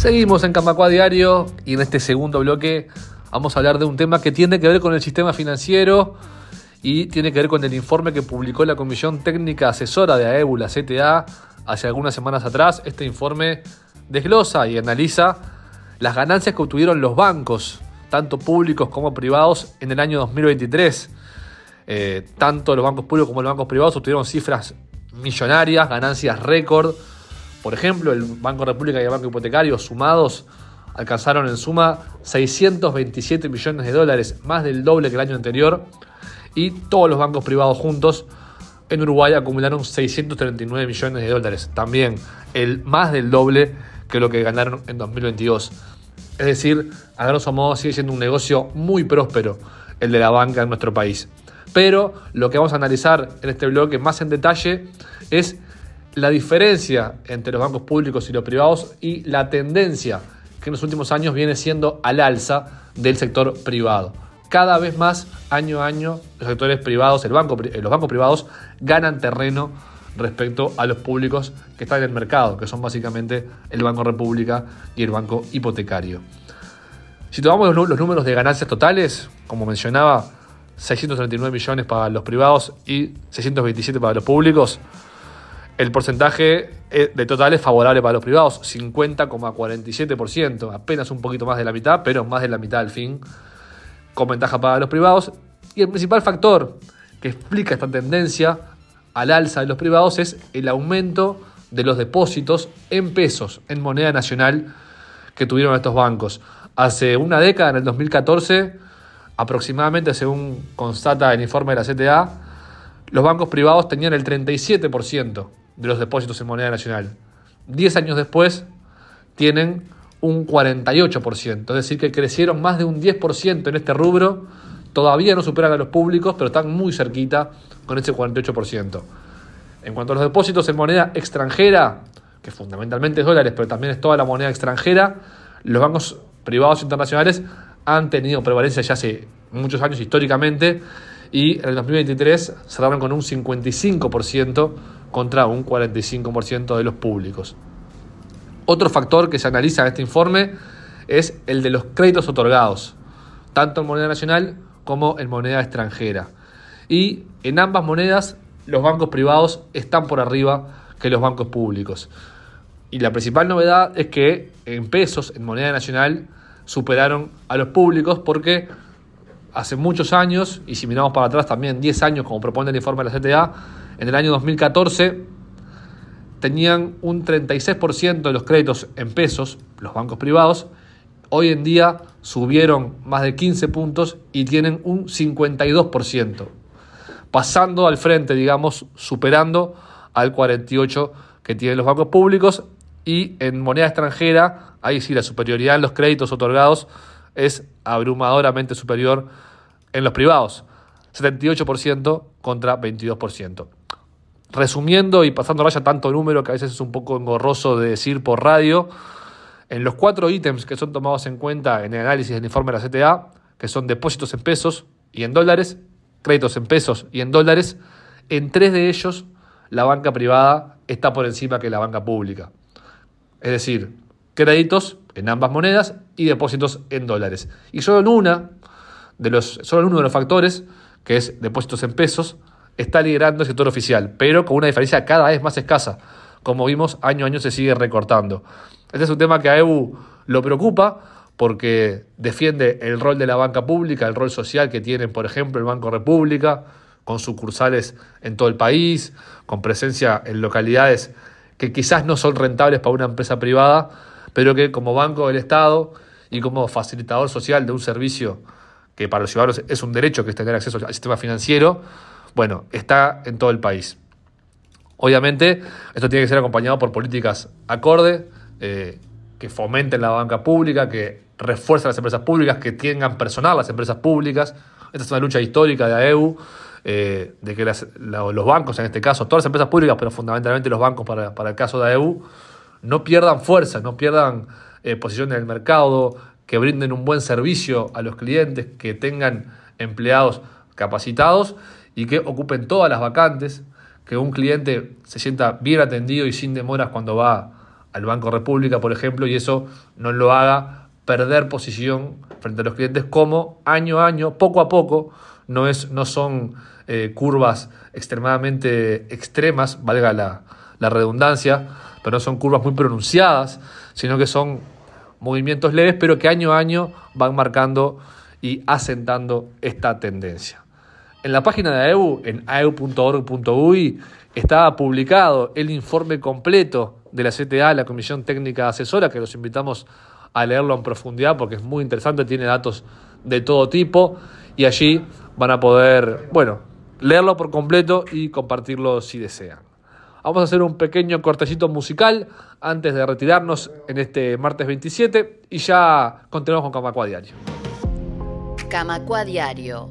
Seguimos en Camacua Diario y en este segundo bloque vamos a hablar de un tema que tiene que ver con el sistema financiero y tiene que ver con el informe que publicó la Comisión Técnica Asesora de AEU, la CTA, hace algunas semanas atrás. Este informe desglosa y analiza las ganancias que obtuvieron los bancos, tanto públicos como privados, en el año 2023. Eh, tanto los bancos públicos como los bancos privados obtuvieron cifras millonarias, ganancias récord. Por ejemplo, el Banco República y el Banco Hipotecario sumados alcanzaron en suma 627 millones de dólares, más del doble que el año anterior, y todos los bancos privados juntos en Uruguay acumularon 639 millones de dólares, también el más del doble que lo que ganaron en 2022. Es decir, a grosso modo sigue siendo un negocio muy próspero el de la banca en nuestro país. Pero lo que vamos a analizar en este bloque más en detalle es la diferencia entre los bancos públicos y los privados y la tendencia que en los últimos años viene siendo al alza del sector privado. Cada vez más, año a año, los sectores privados, eh, los bancos privados ganan terreno respecto a los públicos que están en el mercado, que son básicamente el Banco República y el Banco Hipotecario. Si tomamos los números de ganancias totales, como mencionaba, 639 millones para los privados y 627 para los públicos, el porcentaje eh, de total es favorable para los privados, 50,47%, apenas un poquito más de la mitad, pero más de la mitad al fin, con ventaja para los privados. Y el principal factor que explica esta tendencia al alza de los privados es el aumento de los depósitos en pesos, en moneda nacional, que tuvieron estos bancos. Hace una década, en el 2014, aproximadamente, según constata el informe de la CTA, los bancos privados tenían el 37% de los depósitos en moneda nacional. Diez años después, tienen un 48%, es decir, que crecieron más de un 10% en este rubro. Todavía no superan a los públicos, pero están muy cerquita con ese 48%. En cuanto a los depósitos en moneda extranjera, que fundamentalmente es dólares, pero también es toda la moneda extranjera, los bancos privados internacionales han tenido prevalencia ya hace muchos años históricamente y en el 2023 cerraron con un 55% contra un 45% de los públicos. Otro factor que se analiza en este informe es el de los créditos otorgados, tanto en moneda nacional como en moneda extranjera. Y en ambas monedas los bancos privados están por arriba que los bancos públicos. Y la principal novedad es que en pesos, en moneda nacional, superaron a los públicos porque hace muchos años, y si miramos para atrás también 10 años como propone el informe de la CTA, en el año 2014 tenían un 36% de los créditos en pesos, los bancos privados, hoy en día subieron más de 15 puntos y tienen un 52%, pasando al frente, digamos, superando al 48% que tienen los bancos públicos y en moneda extranjera, ahí sí la superioridad en los créditos otorgados es abrumadoramente superior en los privados, 78% contra 22%. Resumiendo y pasando raya tanto número que a veces es un poco engorroso de decir por radio, en los cuatro ítems que son tomados en cuenta en el análisis del informe de la CTA, que son depósitos en pesos y en dólares, créditos en pesos y en dólares, en tres de ellos la banca privada está por encima que la banca pública. Es decir, créditos en ambas monedas y depósitos en dólares. Y solo en una de los, solo en uno de los factores, que es depósitos en pesos, está liderando el sector oficial, pero con una diferencia cada vez más escasa. Como vimos, año a año se sigue recortando. Este es un tema que a EU lo preocupa porque defiende el rol de la banca pública, el rol social que tiene, por ejemplo, el Banco República, con sucursales en todo el país, con presencia en localidades que quizás no son rentables para una empresa privada, pero que como banco del Estado y como facilitador social de un servicio que para los ciudadanos es un derecho, que es tener acceso al sistema financiero, bueno, está en todo el país. Obviamente, esto tiene que ser acompañado por políticas acorde, eh, que fomenten la banca pública, que refuercen las empresas públicas, que tengan personal las empresas públicas. Esta es una lucha histórica de AEU, eh, de que los bancos, en este caso, todas las empresas públicas, pero fundamentalmente los bancos para, el caso de AEU, no pierdan fuerza, no pierdan eh, posición en el mercado, que brinden un buen servicio a los clientes, que tengan empleados capacitados y que ocupen todas las vacantes, que un cliente se sienta bien atendido y sin demoras cuando va al Banco República, por ejemplo, y eso no lo haga perder posición frente a los clientes como año a año, poco a poco, no, es, no son eh, curvas extremadamente extremas, valga la, la redundancia, pero no son curvas muy pronunciadas, sino que son movimientos leves, pero que año a año van marcando y asentando esta tendencia. En la página de AEU, en aeu.org.uy, está publicado el informe completo de la CTA, la Comisión Técnica Asesora, que los invitamos a leerlo en profundidad porque es muy interesante, tiene datos de todo tipo y allí van a poder, bueno, leerlo por completo y compartirlo si desean. Vamos a hacer un pequeño cortecito musical antes de retirarnos en este martes 27 y ya continuamos con Camacua Diario. Camacua Diario,